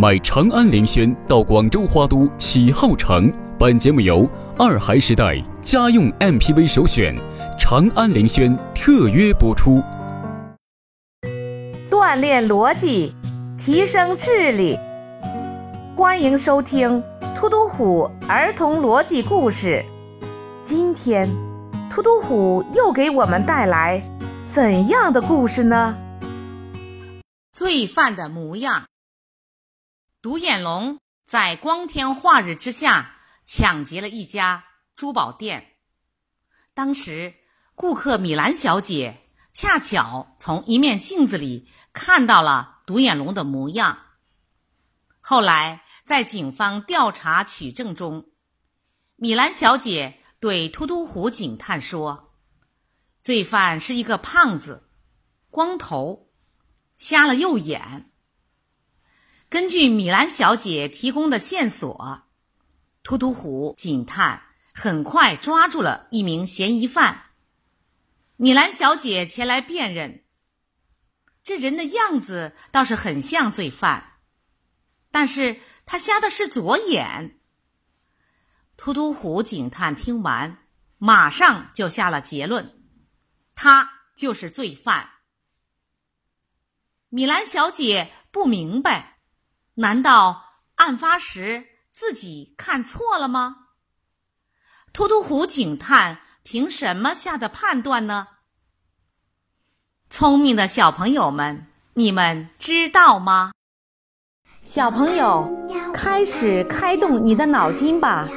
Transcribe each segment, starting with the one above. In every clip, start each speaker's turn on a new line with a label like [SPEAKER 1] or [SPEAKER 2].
[SPEAKER 1] 买长安凌轩到广州花都启浩城。本节目由二孩时代家用 MPV 首选长安凌轩特约播出。
[SPEAKER 2] 锻炼逻辑，提升智力。
[SPEAKER 3] 欢
[SPEAKER 2] 迎
[SPEAKER 3] 收
[SPEAKER 2] 听《
[SPEAKER 3] 突突
[SPEAKER 2] 虎儿童逻辑故事》。今天，突突虎又给我们带来怎样的故事呢？
[SPEAKER 3] 罪犯的模样。独眼龙在光天化日之下抢劫了一家珠宝店。当时，顾客米兰小姐恰巧从一面镜子里看到了独眼龙的模样。后来，在警方调查取证中，米兰小姐对突突虎警探说：“罪犯是一个胖子，光头，瞎了右眼。”根据米兰小姐提供的线索，突突虎警探很快抓住了一名嫌疑犯。米兰小姐前来辨认，这人的样子倒是很像罪犯，但是。他瞎的是左眼。突突虎警探听完，马上就下了结论：他就是罪犯。米兰小姐不明白，难道案发时自己看错了吗？突突虎警探凭什么下的判断呢？聪明的小朋友们，你们知道吗？小朋友，
[SPEAKER 4] 开始开动你的脑筋吧！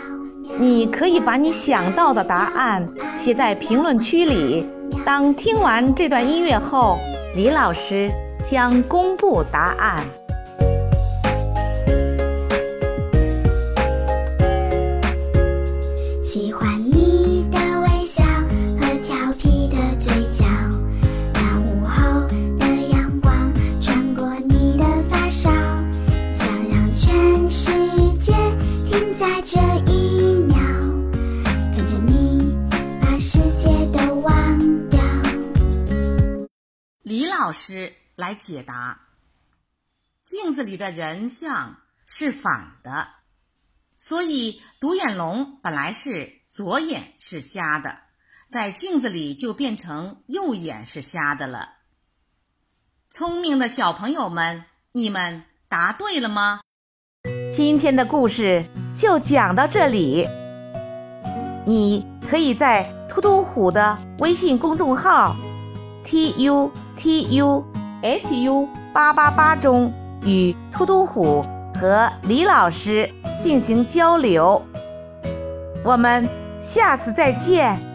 [SPEAKER 4] 你可以把你想到的答案写在评论区里。当听完
[SPEAKER 3] 这段音乐后，李老师将公布答案。
[SPEAKER 4] 喜欢你的微笑和调皮的嘴角，那午后的阳光穿过你的发梢，想让全世界停在这一秒，跟着你把世界都忘掉。
[SPEAKER 3] 李老师来解答：镜子里的人像是反的。所以独眼龙本来是左眼是瞎的，在镜子里就变成右眼是瞎的了。聪明的小朋友们，你们答对了吗？
[SPEAKER 2] 今天的故事就讲到这里。你可以在突突虎的微信公众号 t u。t u h u 八八八中与突突虎和李老师进行交流，我们下次再见。